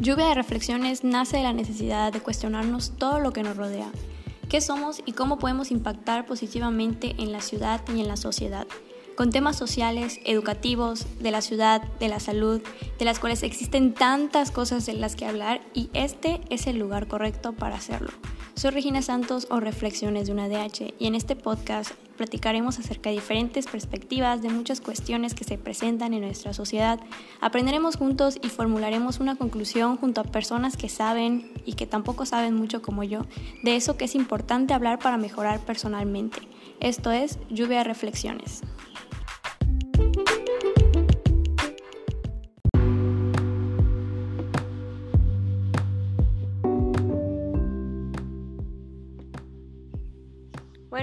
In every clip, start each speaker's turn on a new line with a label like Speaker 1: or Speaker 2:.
Speaker 1: Lluvia de Reflexiones nace de la necesidad de cuestionarnos todo lo que nos rodea, qué somos y cómo podemos impactar positivamente en la ciudad y en la sociedad, con temas sociales, educativos, de la ciudad, de la salud, de las cuales existen tantas cosas de las que hablar y este es el lugar correcto para hacerlo. Soy Regina Santos o Reflexiones de una DH y en este podcast platicaremos acerca de diferentes perspectivas de muchas cuestiones que se presentan en nuestra sociedad. Aprenderemos juntos y formularemos una conclusión junto a personas que saben y que tampoco saben mucho como yo de eso que es importante hablar para mejorar personalmente. Esto es Lluvia de Reflexiones.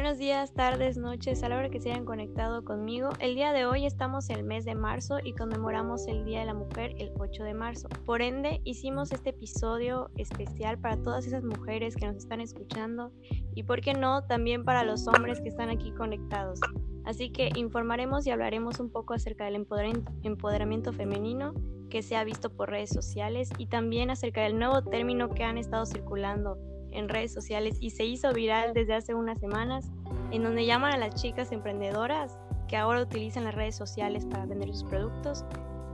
Speaker 1: Buenos días, tardes, noches, a la hora que se hayan conectado conmigo. El día de hoy estamos en el mes de marzo y conmemoramos el Día de la Mujer el 8 de marzo. Por ende, hicimos este episodio especial para todas esas mujeres que nos están escuchando y, por qué no, también para los hombres que están aquí conectados. Así que informaremos y hablaremos un poco acerca del empoderamiento femenino que se ha visto por redes sociales y también acerca del nuevo término que han estado circulando en redes sociales y se hizo viral desde hace unas semanas, en donde llaman a las chicas emprendedoras que ahora utilizan las redes sociales para vender sus productos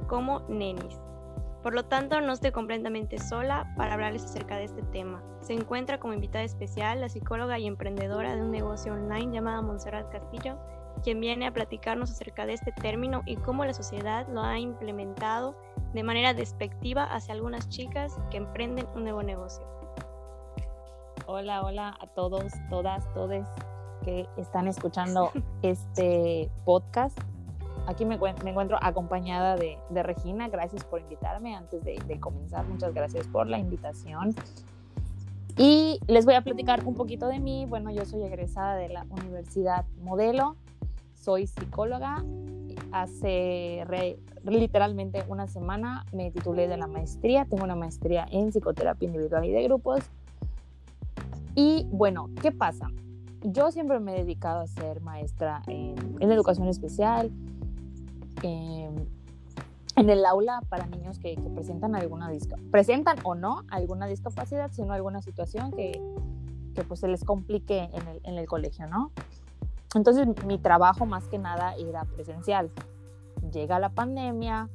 Speaker 1: como nenis. Por lo tanto, no estoy completamente sola para hablarles acerca de este tema. Se encuentra como invitada especial la psicóloga y emprendedora de un negocio online llamada Montserrat Castillo, quien viene a platicarnos acerca de este término y cómo la sociedad lo ha implementado de manera despectiva hacia algunas chicas que emprenden un nuevo negocio.
Speaker 2: Hola, hola a todos, todas, todes que están escuchando este podcast. Aquí me, encuentro acompañada de, Regina. Gracias por invitarme. Antes de, de, comenzar, muchas gracias por la invitación. Y les voy a platicar un poquito de mí. Bueno, yo soy egresada de la Universidad Modelo. Soy psicóloga. Hace literalmente una semana me titulé de la maestría. Tengo una maestría en psicoterapia individual y de grupos y bueno, ¿qué pasa? Yo siempre me he dedicado a ser maestra en, educación especial, en, el aula para niños que, presentan alguna presentan o no alguna discapacidad, sino alguna situación que, que pues se les complique en el, en el colegio, ¿no? Entonces mi trabajo más que nada era presencial. Llega la pandemia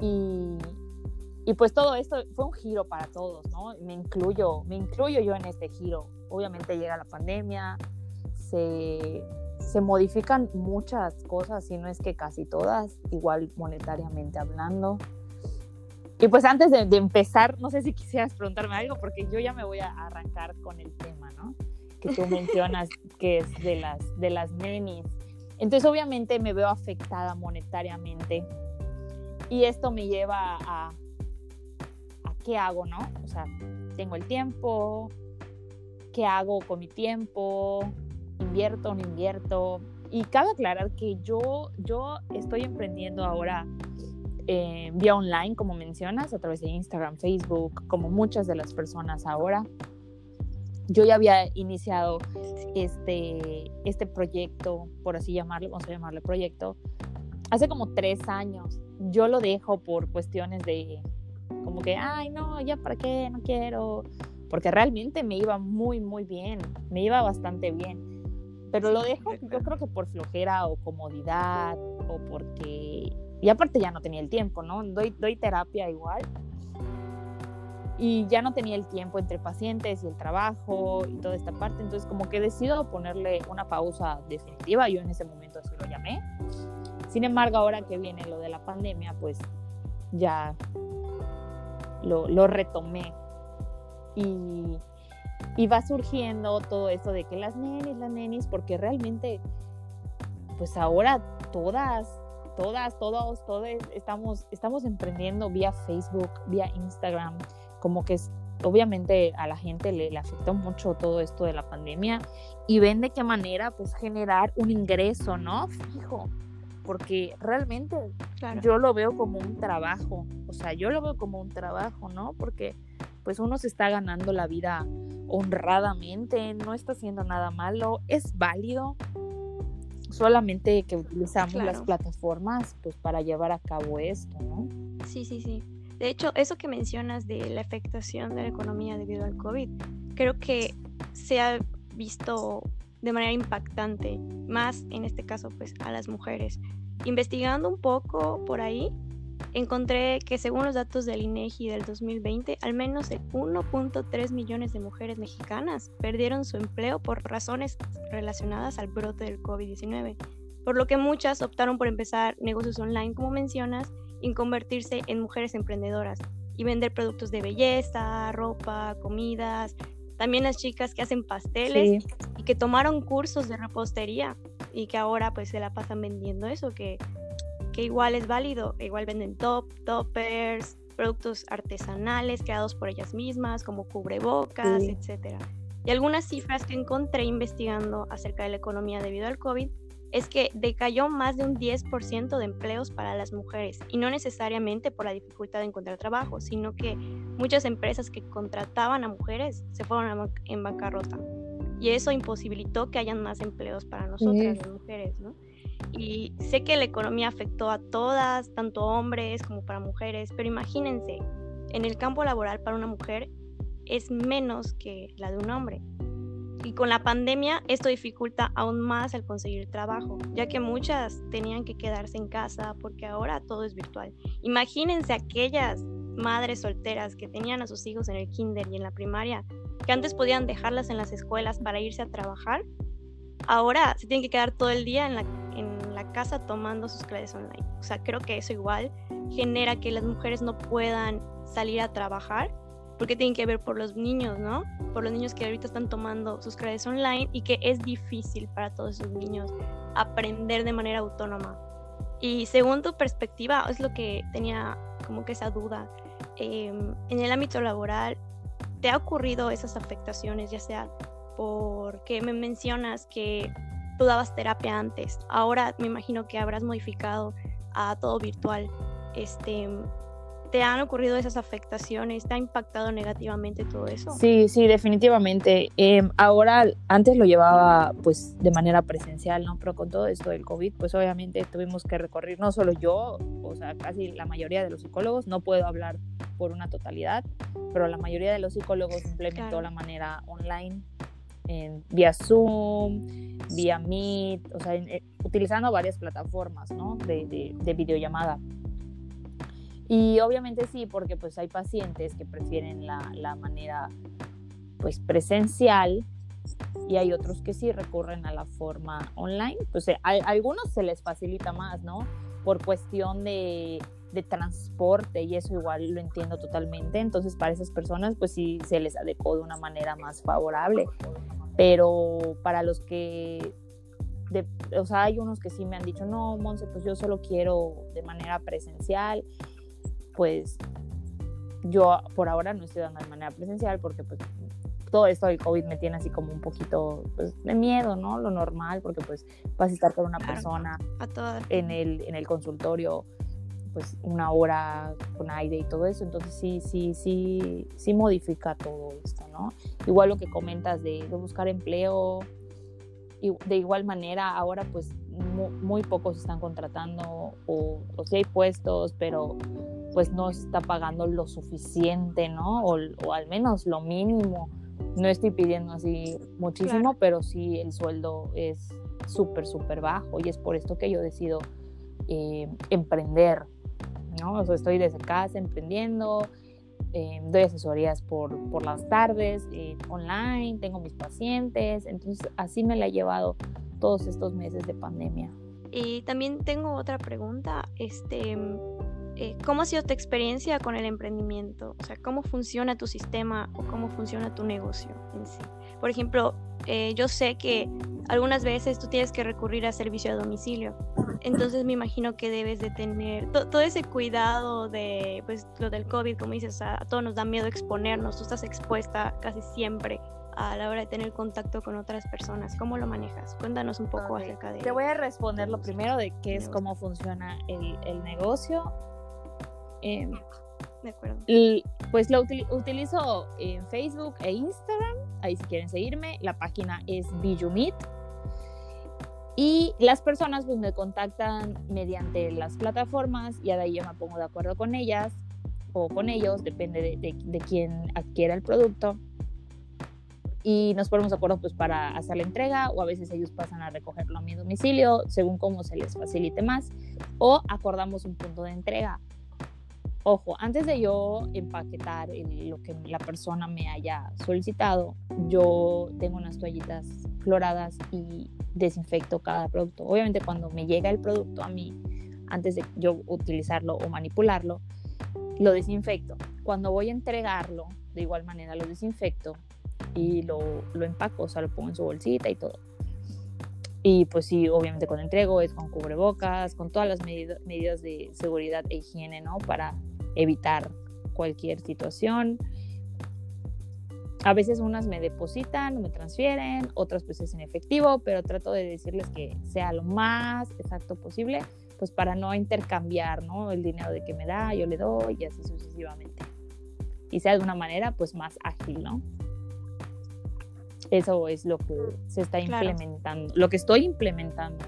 Speaker 2: y, y pues todo esto fue un giro para todos, ¿no? Me incluyo, me incluyo yo en este giro. Obviamente llega la pandemia, se, se modifican muchas cosas, si no es que casi todas, igual monetariamente hablando. Y pues antes de, empezar, no sé si quisieras preguntarme algo, porque yo ya me voy a arrancar con el tema, ¿no? Que tú mencionas que es de las, de las nenis. Entonces obviamente me veo afectada monetariamente y esto me lleva a, ¿qué hago, no? O sea, tengo el tiempo, ¿qué hago con mi tiempo? ¿Invierto o no invierto? Y cabe aclarar que yo, yo estoy emprendiendo ahora eh, vía online, como mencionas, a través de Instagram, Facebook, como muchas de las personas ahora. Yo ya había iniciado este, este proyecto, por así llamarlo, vamos a llamarle proyecto, hace como tres años. Yo lo dejo por cuestiones de, como que, ay, no, ya para qué, no quiero, porque realmente me iba muy, muy bien, me iba bastante bien. Pero lo dejo, yo creo que por flojera o comodidad o porque... Y aparte ya no tenía el tiempo, ¿no? Doy, doy terapia igual. Y ya no tenía el tiempo entre pacientes y el trabajo y toda esta parte. Entonces como que decido ponerle una pausa definitiva. Yo en ese momento así lo llamé. Sin embargo, ahora que viene lo de la pandemia, pues ya lo, retomé. Y, y, va surgiendo todo esto de que las nenis, las nenis, porque realmente, pues ahora todas, todas, todos, todos estamos, estamos emprendiendo vía Facebook, vía Instagram, como que obviamente a la gente le, le, afectó mucho todo esto de la pandemia y ven de qué manera pues generar un ingreso, ¿no? Fijo porque realmente yo lo veo como un trabajo, o sea, yo lo veo como un trabajo, ¿no? Porque pues uno se está ganando la vida honradamente, no está haciendo nada malo, es válido, solamente que utilizamos las plataformas pues para llevar a cabo esto, ¿no?
Speaker 1: Sí, sí, sí. De hecho, eso que mencionas de la afectación de la economía debido al COVID, creo que se ha visto de manera impactante, más en este caso pues a las mujeres. Investigando un poco por ahí, encontré que según los datos del INEGI del 2020, al menos 1.3 millones de mujeres mexicanas perdieron su empleo por razones relacionadas al brote del COVID-19, por lo que muchas optaron por empezar negocios online, como mencionas, y convertirse en mujeres emprendedoras y vender productos de belleza, ropa, comidas, también las chicas que hacen pasteles y que tomaron cursos de repostería y que ahora pues se la pasan vendiendo eso, que, que igual es válido, igual venden top, toppers, productos artesanales creados por ellas mismas, como cubrebocas, etcétera. Y algunas cifras que encontré investigando acerca de la economía debido al COVID es que decayó más de un 10% de empleos para las mujeres y no necesariamente por la dificultad de encontrar trabajo, sino que muchas empresas que contrataban a mujeres se fueron en bancarrota y eso imposibilitó que hayan más empleos para nosotras las mujeres, ¿no? Y sé que la economía afectó a todas, tanto hombres como para mujeres, pero imagínense, en el campo laboral para una mujer es menos que la de un hombre. Y con la pandemia esto dificulta aún más el conseguir trabajo, ya que muchas tenían que quedarse en casa porque ahora todo es virtual. Imagínense aquellas madres solteras que tenían a sus hijos en el kinder y en la primaria, que antes podían dejarlas en las escuelas para irse a trabajar, ahora se tienen que quedar todo el día en la, casa tomando sus clases online. O sea, creo que eso igual genera que las mujeres no puedan salir a trabajar porque tienen que ver por los niños, ¿no? Por los niños que ahorita están tomando sus clases online y que es difícil para todos esos niños aprender de manera autónoma. Y según tu perspectiva, es lo que tenía como que esa duda. Em, en el ámbito laboral, ¿te ha ocurrido esas afectaciones, ya sea porque me mencionas que tú dabas terapia antes, ahora me imagino que habrás modificado a todo virtual. Este, ¿Te han ocurrido esas afectaciones? ¿Te ha impactado negativamente todo eso?
Speaker 2: Sí, sí, definitivamente. Em, ahora, antes lo llevaba pues de manera presencial, ¿no? Pero con todo esto del COVID, pues obviamente tuvimos que recorrer, no solo yo, o sea, casi la mayoría de los psicólogos, no puedo hablar por una totalidad, pero la mayoría de los psicólogos implementó la manera online, en, vía Zoom, vía Meet, o sea, eh, utilizando varias plataformas, ¿no? De, de, de videollamada. Y obviamente sí, porque pues hay pacientes que prefieren la, la manera pues presencial y hay otros que sí recurren a la forma online. Pues a, algunos se les facilita más, ¿no? Por cuestión de, de, transporte y eso igual lo entiendo totalmente. Entonces para esas personas pues sí se les adecuó de una manera más favorable. Pero para los que... De, o sea, hay unos que sí me han dicho, no, Monse, pues yo solo quiero de manera presencial pues yo por ahora no estoy dando de manera presencial porque pues todo esto del COVID me tiene así como un poquito pues, de miedo, ¿no? Lo normal, porque pues vas a estar con una persona en el, en el consultorio pues una hora con aire y todo eso, entonces sí, sí, sí, sí modifica todo esto, ¿no? Igual lo que comentas de, buscar empleo, y de igual manera ahora pues muy, pocos están contratando o, o sí hay puestos, pero pues no está pagando lo suficiente, ¿no? O, al menos lo mínimo. No estoy pidiendo así muchísimo, pero sí el sueldo es súper, súper bajo y es por esto que yo decido eh, emprender, ¿no? O sea, estoy desde casa emprendiendo, eh, doy asesorías por, por las tardes, eh, online, tengo mis pacientes, entonces así me la he llevado todos estos meses de pandemia.
Speaker 1: Y también tengo otra pregunta, este, eh, ¿cómo ha sido tu experiencia con el emprendimiento? O sea, ¿cómo funciona tu sistema o cómo funciona tu negocio en sí? Por ejemplo, eh, yo sé que algunas veces tú tienes que recurrir a servicio a domicilio. Entonces me imagino que debes de tener todo ese cuidado de pues, lo del COVID, como dices, a, a todos nos da miedo exponernos, tú estás expuesta casi siempre a la hora de tener contacto con otras personas. ¿Cómo lo manejas? Cuéntanos un poco acerca de...
Speaker 2: Te voy a responder lo primero de qué es cómo funciona el, el negocio Em,
Speaker 1: de acuerdo.
Speaker 2: Pues lo utilizo en Facebook e Instagram. Ahí si quieren seguirme. La página es Bijumit. Y las personas pues me contactan mediante las plataformas y de ahí yo me pongo de acuerdo con ellas o con ellos, depende de, de, de quién adquiera el producto y nos ponemos de acuerdo pues para hacer la entrega o a veces ellos pasan a recogerlo a mi domicilio según cómo se les facilite más o acordamos un punto de entrega. Ojo, antes de yo empaquetar lo que la persona me haya solicitado, yo tengo unas toallitas cloradas y desinfecto cada producto. Obviamente cuando me llega el producto a mí, antes de yo utilizarlo o manipularlo, lo desinfecto. Cuando voy a entregarlo, de igual manera lo desinfecto y lo, lo empaco, o sea, lo pongo en su bolsita y todo. Y pues sí, obviamente cuando entrego es con cubrebocas, con todas las medidas de seguridad e higiene, ¿no? Para evitar cualquier situación. A veces unas me depositan, me transfieren, otras pues es en efectivo, pero trato de decirles que sea lo más exacto posible, pues para no intercambiar, ¿no? El dinero de que me da, yo le doy y así sucesivamente. Y sea de una manera pues más ágil, ¿no? Eso es lo que se está implementando, lo que estoy implementando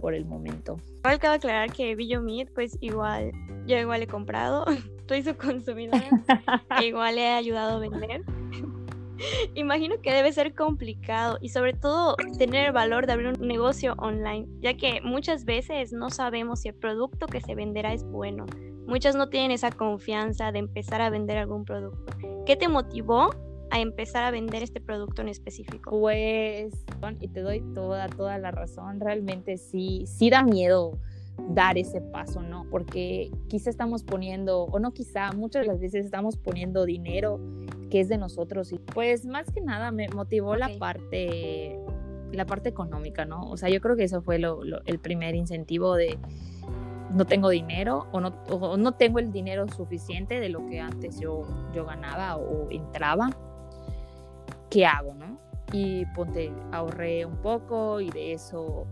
Speaker 2: por el momento.
Speaker 1: Igual cabe aclarar que Billo Meat, pues igual, yo igual he comprado, soy su consumidora, e igual he ayudado a vender. Imagino que debe ser complicado y sobre todo tener el valor de abrir un negocio online, ya que muchas veces no sabemos si el producto que se venderá es bueno. Muchas no tienen esa confianza de empezar a vender algún producto. ¿Qué te motivó a empezar a vender este producto en específico?
Speaker 2: Pues, y te doy toda, toda la razón, realmente sí, sí da miedo dar ese paso, ¿no? Porque quizá estamos poniendo, o no quizá, muchas de las veces estamos poniendo dinero que es de nosotros y pues más que nada me motivó la parte la parte económica, ¿no? O sea, yo creo que eso fue lo, el primer incentivo de no tengo dinero o no, o no tengo el dinero suficiente de lo que antes yo, yo ganaba o entraba ¿qué hago, no? Y ponte, ahorré un poco y de eso,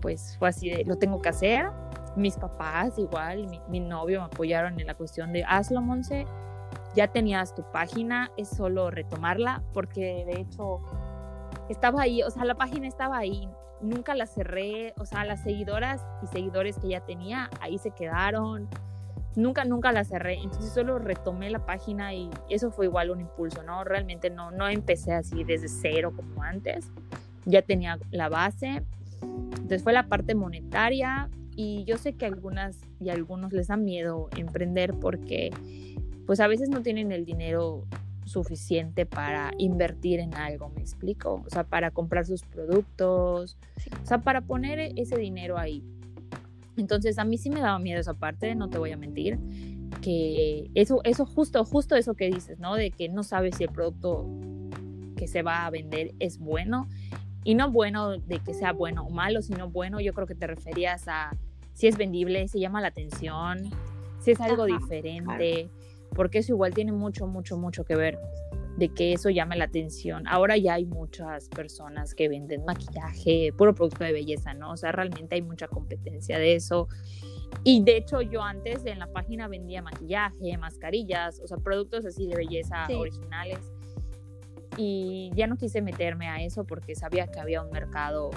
Speaker 2: pues fue así de, lo tengo que hacer. Mis papás igual, mi, novio me apoyaron en la cuestión de, hazlo, Monse, ya tenías tu página, es solo retomarla, porque de hecho estaba ahí, o sea, la página estaba ahí, nunca la cerré, o sea, las seguidoras y seguidores que ya tenía, ahí se quedaron, nunca, nunca la cerré. Entonces solo retomé la página y eso fue igual un impulso, ¿no? Realmente no, no empecé así desde cero como antes. Ya tenía la base. Entonces fue la parte monetaria y yo sé que algunas y algunos les da miedo emprender porque pues a veces no tienen el dinero suficiente para invertir en algo, me explico, o sea, para comprar sus productos, o sea, para poner ese dinero ahí. Entonces a mí sí me daba miedo esa parte, no te voy a mentir, que eso, eso justo, justo eso que dices, ¿no? De que no sabes si el producto que se va a vender es bueno. Y no bueno de que sea bueno o malo, sino bueno, yo creo que te referías a si es vendible, si llama la atención, si es algo diferente, porque eso igual tiene mucho, mucho, mucho que ver de que eso llame la atención. Ahora ya hay muchas personas que venden maquillaje, puro producto de belleza, ¿no? O sea, realmente hay mucha competencia de eso. Y de hecho yo antes en la página vendía maquillaje, mascarillas, o sea, productos así de belleza originales. Y ya no quise meterme a eso porque sabía que había un mercado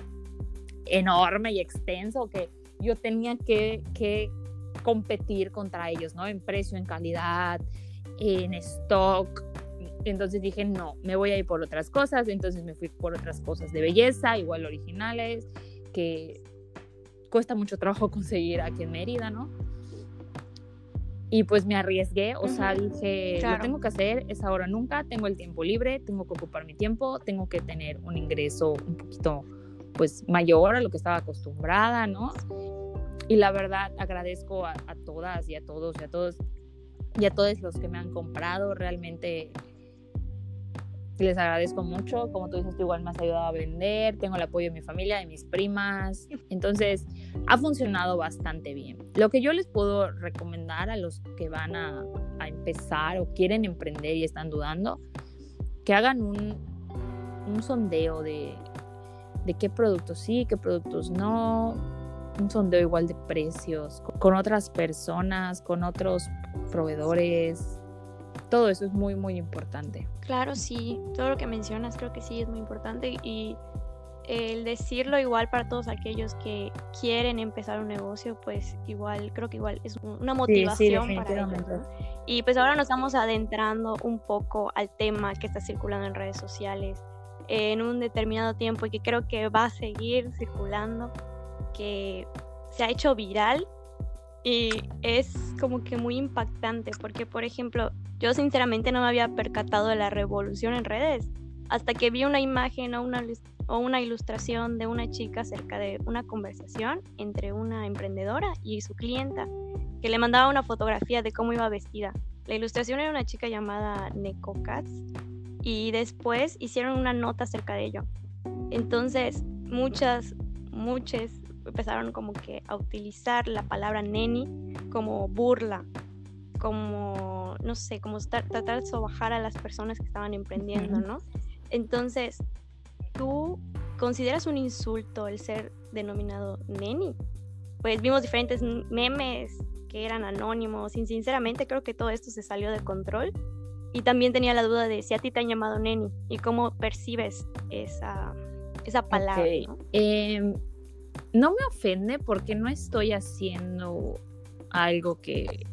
Speaker 2: enorme y extenso que yo tenía que, que competir contra ellos, ¿no? En precio, en calidad, en stock, entonces dije, no, me voy a ir por otras cosas. Entonces me fui por otras cosas de belleza, igual originales, que cuesta mucho trabajo conseguir aquí en Mérida, ¿no? Y pues me arriesgué, o sea, dije, lo tengo que hacer, es ahora nunca, tengo el tiempo libre, tengo que ocupar mi tiempo, tengo que tener un ingreso un poquito pues mayor a lo que estaba acostumbrada, ¿no? Y la verdad agradezco a, a todas y a todos y a todos y a todos los que me han comprado, realmente les agradezco mucho. Como tú dices, tú igual me has ayudado a vender, tengo el apoyo de mi familia, de mis primas. Entonces, ha funcionado bastante bien. Lo que yo les puedo recomendar a los que van a, empezar o quieren emprender y están dudando, que hagan un, un sondeo de, de qué productos sí, qué productos no, un sondeo igual de precios, con otras personas, con otros proveedores, todo eso es muy, muy importante.
Speaker 1: Claro, sí, todo lo que mencionas creo que sí es muy importante y el decirlo igual para todos aquellos que quieren empezar un negocio, pues igual, creo que igual es una motivación para ellos. Y pues ahora nos estamos adentrando un poco al tema que está circulando en redes sociales en un determinado tiempo y que creo que va a seguir circulando, que se ha hecho viral y es como que muy impactante porque, por ejemplo, yo sinceramente no me había percatado de la revolución en redes hasta que vi una imagen o una, o una ilustración de una chica acerca de una conversación entre una emprendedora y su clienta, que le mandaba una fotografía de cómo iba vestida. La ilustración era una chica llamada Neko Katz y después hicieron una nota acerca de ello. Entonces, muchas, muchas empezaron como que a utilizar la palabra neni como burla, como, no sé, como tratar de sobajar a las personas que estaban emprendiendo, ¿no? Entonces, ¿tú consideras un insulto el ser denominado neni? Pues vimos diferentes memes que eran anónimos y sinceramente creo que todo esto se salió de control. Y también tenía la duda de si a ti te han llamado neni y cómo percibes esa, esa palabra. ¿no?
Speaker 2: Em, no me ofende porque no estoy haciendo algo que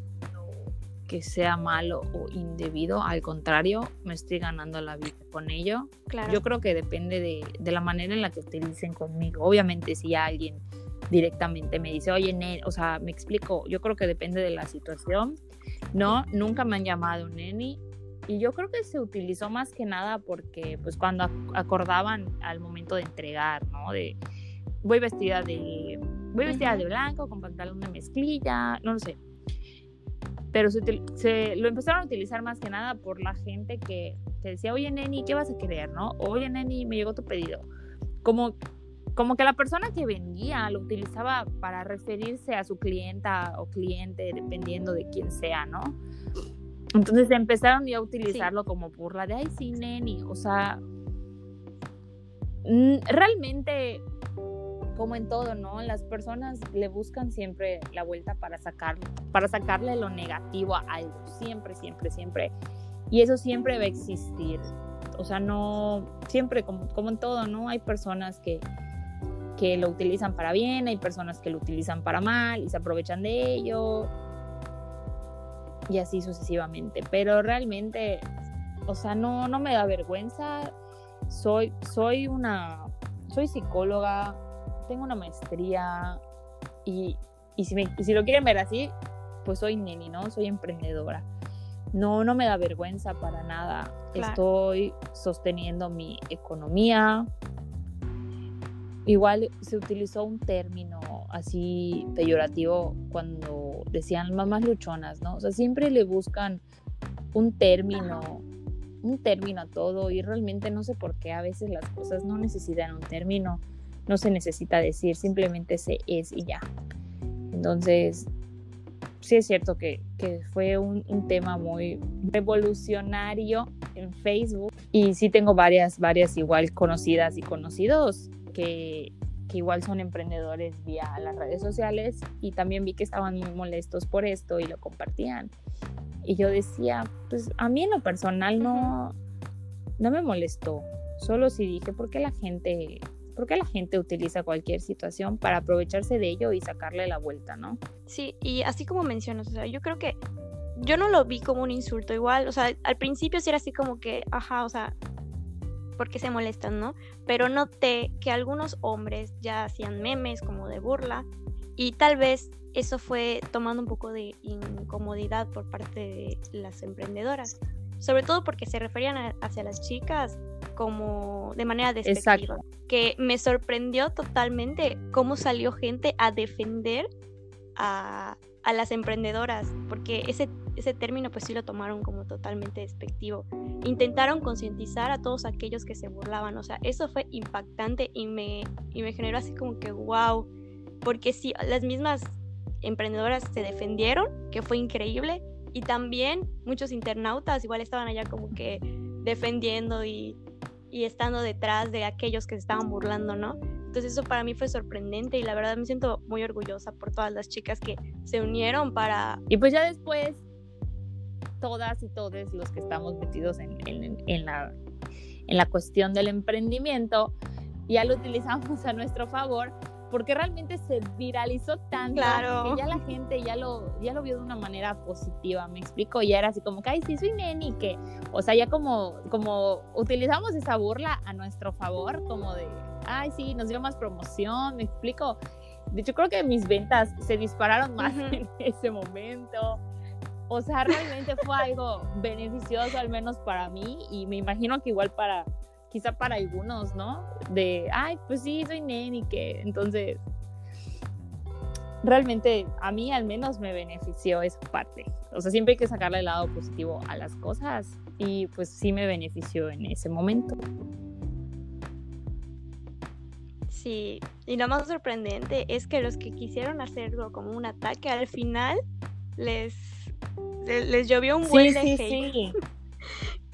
Speaker 2: que sea malo o indebido, al contrario, me estoy ganando la vida con ello. Yo creo que depende de, de, la manera en la que utilicen conmigo. Obviamente, si alguien directamente me dice, oye, Nen, o sea, me explico, yo creo que depende de la situación. No, nunca me han llamado neni. Y yo creo que se utilizó más que nada porque, pues, cuando acordaban al momento de entregar, ¿no? De, voy vestida de, voy vestida de blanco, con pantalón de mezclilla, no lo sé pero se, lo empezaron a utilizar más que nada por la gente que, decía, oye, Neni, ¿qué vas a querer? ¿no? Oye, Neni, me llegó tu pedido. Como, como que la persona que vendía lo utilizaba para referirse a su clienta o cliente, dependiendo de quién sea, ¿no? Entonces empezaron ya a utilizarlo como burla de, ay, sí, Neni, o sea, realmente como en todo, ¿no? Las personas le buscan siempre la vuelta para sacar, para sacarle lo negativo a algo, siempre, siempre, siempre. Y eso siempre va a existir. O sea, no, siempre como, como en todo, ¿no? Hay personas que, que lo utilizan para bien, hay personas que lo utilizan para mal y se aprovechan de ello. Y así sucesivamente. Pero realmente, o sea, no, no me da vergüenza. Soy, soy una, soy psicóloga, tengo una maestría y, y, si, si lo quieren ver así, pues soy neni, ¿no? Soy emprendedora. No, no me da vergüenza para nada. Estoy sosteniendo mi economía. Igual se utilizó un término así peyorativo cuando decían mamás luchonas, ¿no? O sea, siempre le buscan un término, un término a todo y realmente no sé por qué a veces las cosas no necesitan un término no se necesita decir, simplemente se es y ya. Entonces, sí es cierto que, fue un, tema muy revolucionario en Facebook y sí tengo varias, varias igual conocidas y conocidos que, que igual son emprendedores vía las redes sociales y también vi que estaban muy molestos por esto y lo compartían. Y yo decía, pues a mí en lo personal no, no me molestó, solo si dije, ¿por qué la gente ¿Por qué la gente utiliza cualquier situación para aprovecharse de ello y sacarle la vuelta, no?
Speaker 1: Sí, y así como mencionas, o sea, yo creo que yo no lo vi como un insulto igual, o sea, al principio sí era así como que, ajá, o sea, ¿por qué se molestan, no? Pero noté que algunos hombres ya hacían memes como de burla y tal vez eso fue tomando un poco de incomodidad por parte de las emprendedoras, sobre todo porque se referían hacia las chicas como de manera despectiva. Que me sorprendió totalmente cómo salió gente a defender a, a las emprendedoras, porque ese, ese término pues sí lo tomaron como totalmente despectivo. Intentaron concientizar a todos aquellos que se burlaban, o sea, eso fue impactante y me, y me generó así como que wow, porque sí, las mismas emprendedoras se defendieron, que fue increíble, y también muchos internautas igual estaban allá como que defendiendo y y estando detrás de aquellos que se estaban burlando, ¿no? Entonces eso para mí fue sorprendente y la verdad me siento muy orgullosa por todas las chicas que se unieron para...
Speaker 2: Y pues ya después, todas y todos los que estamos metidos en, la, en la cuestión del emprendimiento, ya lo utilizamos a nuestro favor porque realmente se viralizó tanto
Speaker 1: claro.
Speaker 2: que ya la gente ya lo, ya lo vio de una manera positiva, me explico, ya era así como que, ay, sí, soy neni, que, o sea, ya como, como utilizamos esa burla a nuestro favor, como de, ay, sí, nos dio más promoción, me explico. De hecho, creo que mis ventas se dispararon más en ese momento. O sea, realmente fue algo beneficioso, al menos para mí, y me imagino que igual para, quizá para algunos, ¿no? De, ay, pues sí, soy neni, que entonces, realmente a mí al menos me benefició esa parte. O sea, siempre hay que sacarle el lado positivo a las cosas y pues sí me benefició en ese momento.
Speaker 1: Sí, y lo más sorprendente es que los que quisieron hacerlo como un ataque al final les, les, llovió un buen de sí,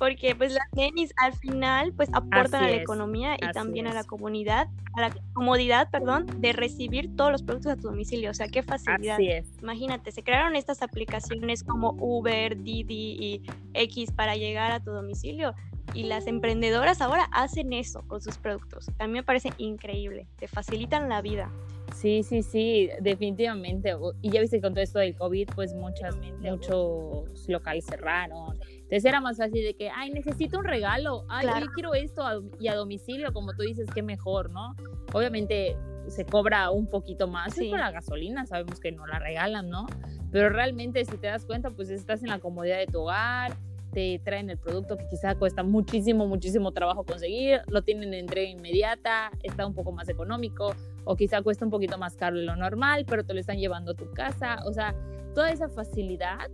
Speaker 1: porque pues las nenis al final pues aportan a la economía y también a la comunidad, a la comodidad, perdón, de recibir todos los productos a tu domicilio, o sea, qué facilidad.
Speaker 2: Así es.
Speaker 1: Imagínate, se crearon estas aplicaciones como Uber, Didi y X para llegar a tu domicilio y las emprendedoras ahora hacen eso con sus productos. A mí me parece increíble, te facilitan la vida.
Speaker 2: Sí, sí, sí, definitivamente. Y ya viste con todo esto del COVID, pues muchas, muchos locales cerraron. Entonces era más fácil de que, ay, necesito un regalo, ay, yo quiero esto y a domicilio, como tú dices, qué mejor, ¿no? Obviamente se cobra un poquito más sí. por la gasolina, sabemos que no la regalan, ¿no? Pero realmente si te das cuenta, pues estás en la comodidad de tu hogar, te traen el producto que quizá cuesta muchísimo, muchísimo trabajo conseguir, lo tienen en entrega inmediata, está un poco más económico o quizá cuesta un poquito más caro de lo normal, pero te lo están llevando a tu casa, o sea, toda esa facilidad.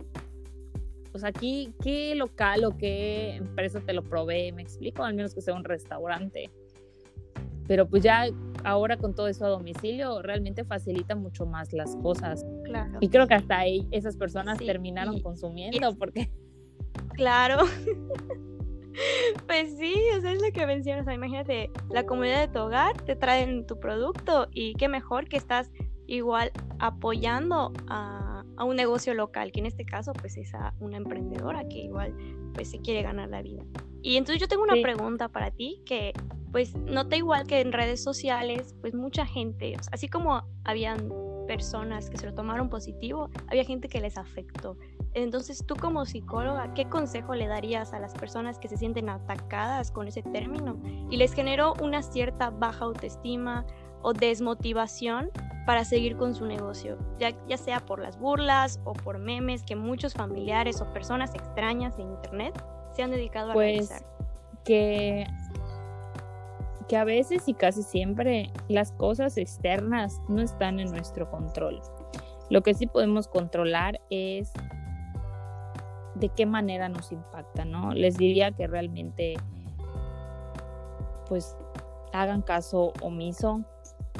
Speaker 2: O sea, aquí, ¿qué local o qué empresa te lo provee? Me explico, al menos que sea un restaurante. Pero pues ya ahora con todo eso a domicilio realmente facilita mucho más las cosas.
Speaker 1: Claro.
Speaker 2: Y creo que hasta ahí esas personas terminaron consumiendo porque
Speaker 1: Claro. pues sí, eso es lo que mencionas. imagínate, la comunidad de tu hogar te traen tu producto y qué mejor que estás igual apoyando a, un negocio local, que en este caso pues es a una emprendedora que igual pues se quiere ganar la vida. Y entonces yo tengo una pregunta para ti que pues nota igual que en redes sociales pues mucha gente, así como habían personas que se lo tomaron positivo, había gente que les afectó. Entonces, tú como psicóloga, ¿qué consejo le darías a las personas que se sienten atacadas con ese término y les generó una cierta baja autoestima o desmotivación para seguir con su negocio, ya, ya sea por las burlas o por memes que muchos familiares o personas extrañas en internet se han dedicado a
Speaker 2: pues,
Speaker 1: realizar?
Speaker 2: Que que a veces y casi siempre las cosas externas no están en nuestro control. Lo que sí podemos controlar es de qué manera nos impacta, ¿no? Les diría que realmente pues hagan caso omiso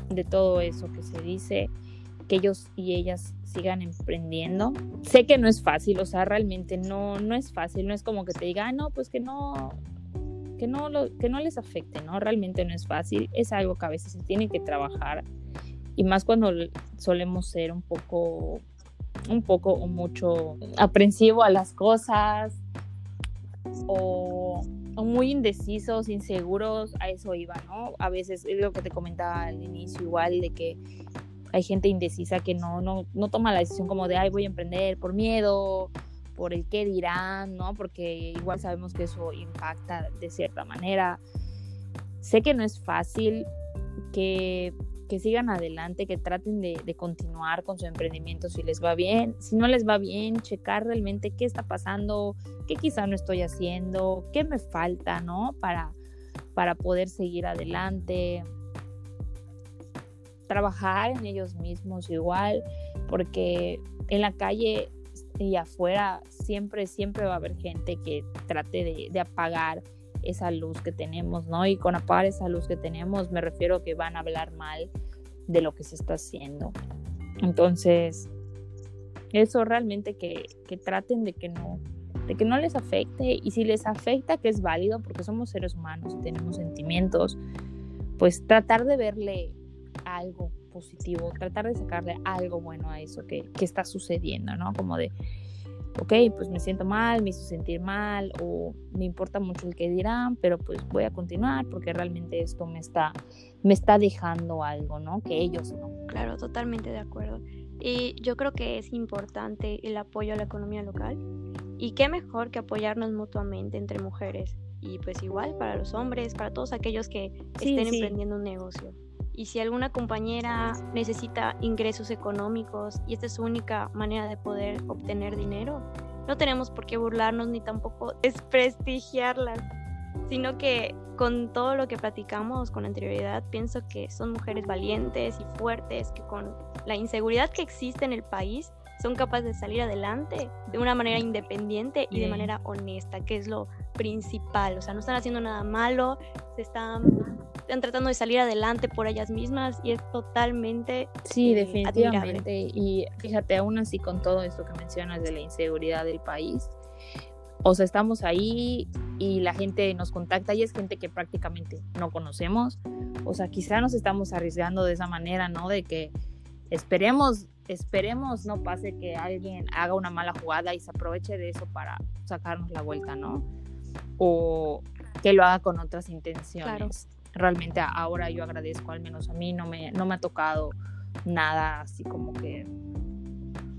Speaker 2: de todo eso que se dice, que ellos y ellas sigan emprendiendo. Sé que no es fácil, o sea, realmente no, no es fácil, no es como que te diga, no, pues que no, que no, lo, que no les afecte, ¿no? Realmente no es fácil, es algo que a veces se tiene que trabajar y más cuando solemos ser un poco un poco o mucho aprensivo a las cosas o, muy indecisos, inseguros, a eso iba, ¿no? A veces es lo que te comentaba al inicio igual de que hay gente indecisa que no, no, no toma la decisión como de, ay, voy a emprender por miedo, por el qué dirán, ¿no? Porque igual sabemos que eso impacta de cierta manera. Sé que no es fácil, que que sigan adelante, que traten de, continuar con su emprendimiento si les va bien. Si no les va bien, checar realmente qué está pasando, qué quizá no estoy haciendo, qué me falta, ¿no? Para, para poder seguir adelante. Trabajar en ellos mismos igual, porque en la calle y afuera siempre, siempre va a haber gente que trate de, apagar esa luz que tenemos, ¿no? Y con apagar esa luz que tenemos me refiero a que van a hablar mal de lo que se está haciendo. Entonces, eso realmente que, que traten de que no de que no les afecte y si les afecta que es válido porque somos seres humanos y tenemos sentimientos, pues tratar de verle algo positivo, tratar de sacarle algo bueno a eso que, que está sucediendo, ¿no? Como de, ok, pues me siento mal, me hizo sentir mal o me importa mucho el que dirán, pero pues voy a continuar porque realmente esto me está, me está dejando algo, ¿no? Que ellos no.
Speaker 1: Claro, totalmente de acuerdo. Y yo creo que es importante el apoyo a la economía local. Y qué mejor que apoyarnos mutuamente entre mujeres. Y pues igual para los hombres, para todos aquellos que estén emprendiendo un negocio. Y si alguna compañera necesita ingresos económicos y esta es su única manera de poder obtener dinero, no tenemos por qué burlarnos ni tampoco desprestigiarlas, sino que con todo lo que platicamos con anterioridad, pienso que son mujeres valientes y fuertes que con la inseguridad que existe en el país son capaces de salir adelante de una manera independiente y de manera honesta, que es lo principal. O sea, no están haciendo nada malo, se están están tratando de salir adelante por ellas mismas y es totalmente
Speaker 2: sí eh, definitivamente. y fíjate aún así con todo esto que mencionas de la inseguridad del país o sea estamos ahí y la gente nos contacta y es gente que prácticamente no conocemos. O sea quizá nos estamos arriesgando de esa manera no de que esperemos esperemos no pase que alguien haga una mala jugada y se aproveche de eso para sacarnos la vuelta no o que lo haga con otras intenciones. Realmente ahora yo agradezco, al menos a mí no me, no me ha tocado nada así como que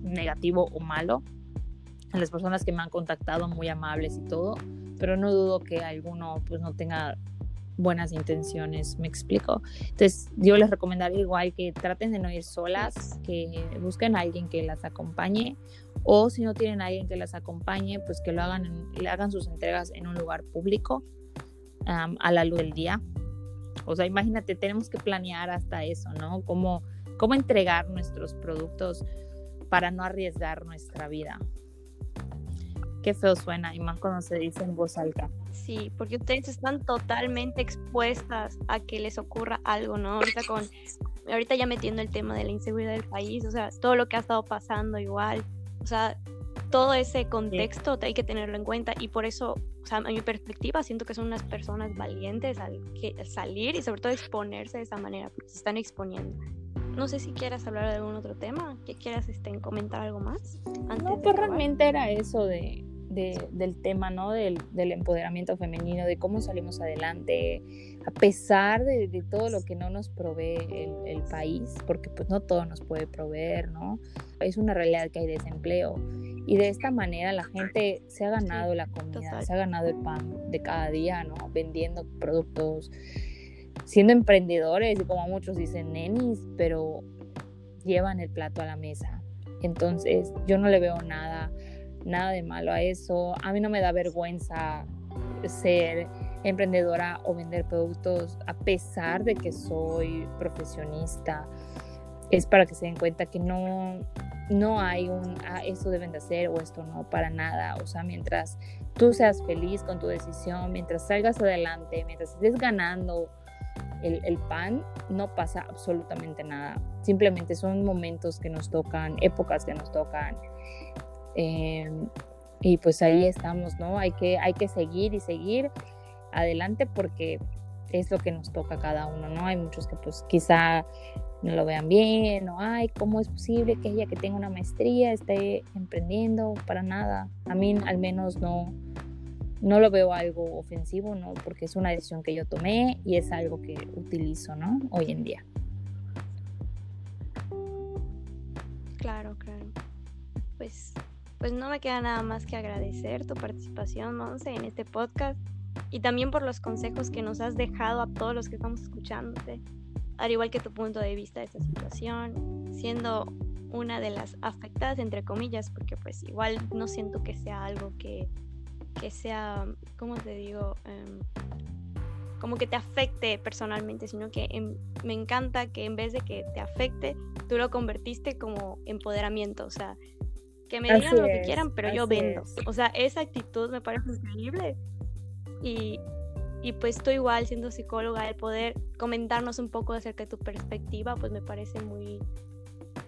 Speaker 2: negativo o malo. Las personas que me han contactado muy amables y todo, pero no dudo que alguno pues no tenga buenas intenciones, me explico. Entonces yo les recomendaría igual que traten de no ir solas, que busquen a alguien que las acompañe o si no tienen a alguien que las acompañe, pues que lo hagan, le hagan sus entregas en un lugar público a la luz del día o sea, imagínate, tenemos que planear hasta eso, ¿no? Cómo, cómo entregar nuestros productos para no arriesgar nuestra vida. Qué feo suena, y más cuando se dice en voz alta.
Speaker 1: Sí, porque ustedes están totalmente expuestas a que les ocurra algo, ¿no? Ahorita con, ahorita ya metiendo el tema de la inseguridad del país, o sea, todo lo que ha estado pasando igual, o sea, todo ese contexto hay que tenerlo en cuenta y por eso, o sea, a mi perspectiva, siento que son unas personas valientes al, salir y sobre todo exponerse de esa manera, porque se están exponiendo. No sé si quieras hablar de algún otro tema, que quieras este, comentar algo más.
Speaker 2: no, pues realmente era eso de, del tema, ¿no? Del, del, empoderamiento femenino, de cómo salimos adelante, a pesar de, de todo lo que no nos provee el, el, país, porque pues no todo nos puede proveer, ¿no? Es una realidad que hay desempleo y de esta manera la gente se ha ganado la comida, se ha ganado el pan de cada día, ¿no? Vendiendo productos, siendo emprendedores y como muchos dicen nenis, pero llevan el plato a la mesa. Entonces yo no le veo nada, nada de malo a eso. A mí no me da vergüenza ser emprendedora o vender productos a pesar de que soy profesionista. Es para que se den cuenta que no, no hay un, ah, esto deben de hacer o esto no, para nada. O sea, mientras tú seas feliz con tu decisión, mientras salgas adelante, mientras estés ganando el, pan, no pasa absolutamente nada. Simplemente son momentos que nos tocan, épocas que nos tocan. Em, y pues ahí estamos, ¿no? Hay que, hay que seguir y seguir adelante porque es lo que nos toca a cada uno, ¿no? Hay muchos que pues quizá no lo vean bien, o ay, ¿cómo es posible que ella que tenga una maestría esté emprendiendo? Para nada. A mí al menos no, no lo veo algo ofensivo, ¿no? Porque es una decisión que yo tomé y es algo que utilizo, ¿no? Hoy en día.
Speaker 1: Claro, claro. Pues, pues no me queda nada más que agradecer tu participación, Monse, en este podcast y también por los consejos que nos has dejado a todos los que estamos escuchándote al igual que tu punto de vista de esta situación, siendo una de las afectadas, entre comillas, porque pues igual no siento que sea algo que, que sea, ¿cómo te digo? Em, como que te afecte personalmente, sino que me encanta que en vez de que te afecte, tú lo convertiste como empoderamiento, o sea, que me digan lo que quieran, pero yo vendo. O sea, esa actitud me parece increíble. Y, y pues tú igual siendo psicóloga, el poder comentarnos un poco acerca de tu perspectiva, pues me parece muy,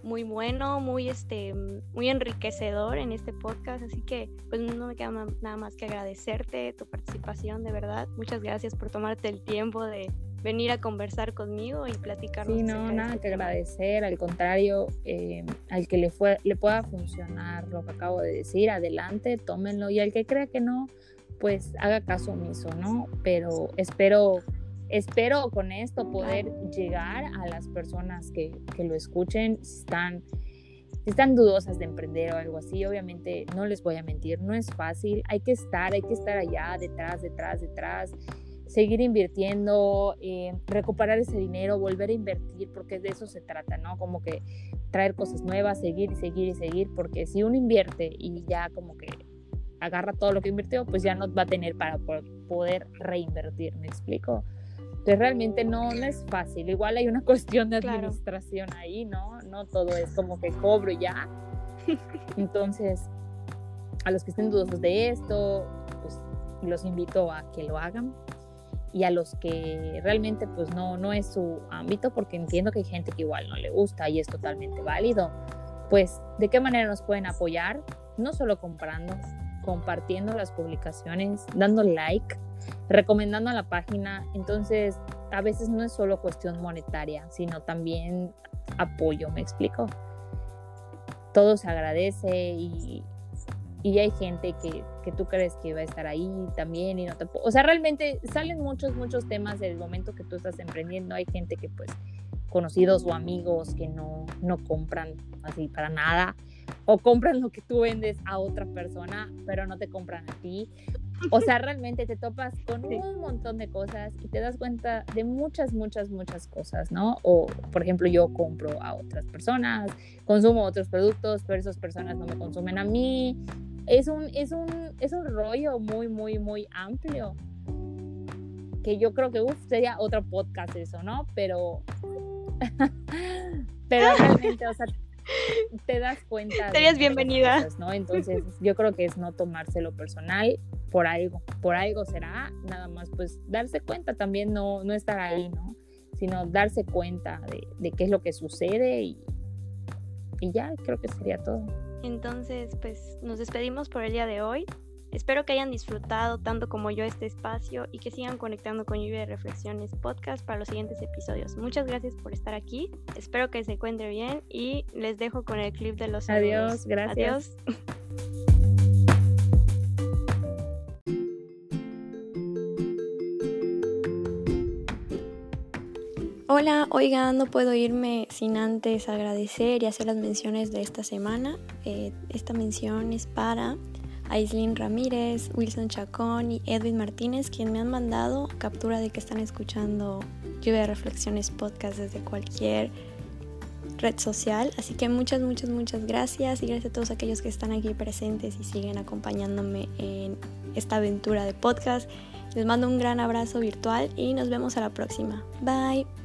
Speaker 1: muy bueno, muy, este, muy enriquecedor en este podcast. Así que pues no me queda nada más que agradecerte tu participación, de verdad. Muchas gracias por tomarte el tiempo de, venir a conversar conmigo y platicar.
Speaker 2: Sí, no, nada este que agradecer, al contrario, eh, al que le, fue, le pueda funcionar lo que acabo de decir, adelante, tómenlo y al que crea que no, pues haga caso omiso, ¿no? Pero espero, espero con esto poder llegar a las personas que, que lo escuchen, están están dudosas de emprender o algo así, obviamente no les voy a mentir, no es fácil, hay que estar, hay que estar allá, detrás, detrás, detrás, seguir invirtiendo, eh, recuperar ese dinero, volver a invertir, porque de eso se trata, ¿no? Como que traer cosas nuevas, seguir y seguir y seguir, porque si uno invierte y ya como que agarra todo lo que invirtió, pues ya no va a tener para poder reinvertir, ¿me explico? Entonces realmente no, no es fácil, igual hay una cuestión de administración ahí, ¿no? No todo es como que cobro ya. Entonces, a los que estén dudosos de esto, pues los invito a que lo hagan y a los que realmente pues no, no es su ámbito, porque entiendo que hay gente que igual no le gusta y es totalmente válido, pues de qué manera nos pueden apoyar, no solo comprando, compartiendo las publicaciones, dando like, recomendando la página. Entonces, a veces no es solo cuestión monetaria, sino también apoyo, ¿me explico? Todo se agradece y, y hay gente que, que, tú crees que va a estar ahí también y no te... O sea, realmente salen muchos, muchos temas del momento que tú estás emprendiendo. Hay gente que pues conocidos o amigos que no, no compran así para nada o compran lo que tú vendes a otra persona, pero no te compran a ti. O sea, realmente te topas con un montón de cosas y te das cuenta de muchas, muchas, muchas cosas, ¿no? O, por ejemplo, yo compro a otras personas, consumo otros productos, pero esas personas no me consumen a mí. Es un, es un, es un rollo muy, muy, muy amplio. Que yo creo que sería otro podcast eso, ¿no? Pero. pero realmente, o sea, te das cuenta.
Speaker 1: Serías bienvenida.
Speaker 2: ¿no? Entonces, yo creo que es no tomárselo personal por algo, por algo será, nada más pues darse cuenta también, no, no estar ahí, ¿no? Sino darse cuenta de, de qué es lo que sucede y, y ya creo que sería todo.
Speaker 1: Entonces, pues nos despedimos por el día de hoy. Espero que hayan disfrutado tanto como yo este espacio y que sigan conectando con Lluvia de Reflexiones Podcast para los siguientes episodios. Muchas gracias por estar aquí. Espero que se encuentre bien y les dejo con el clip de los
Speaker 2: Adiós, gracias. Adiós.
Speaker 1: Hola, oigan, no puedo irme sin antes agradecer y hacer las menciones de esta semana. Eh, esta mención es para Aislinn Ramírez, Wilson Chacón y Edwin Martínez, quien me han mandado captura de que están escuchando Lluvia de Reflexiones podcast desde cualquier red social. Así que muchas, muchas, muchas gracias y gracias a todos aquellos que están aquí presentes y siguen acompañándome en esta aventura de podcast. Les mando un gran abrazo virtual y nos vemos a la próxima. Bye.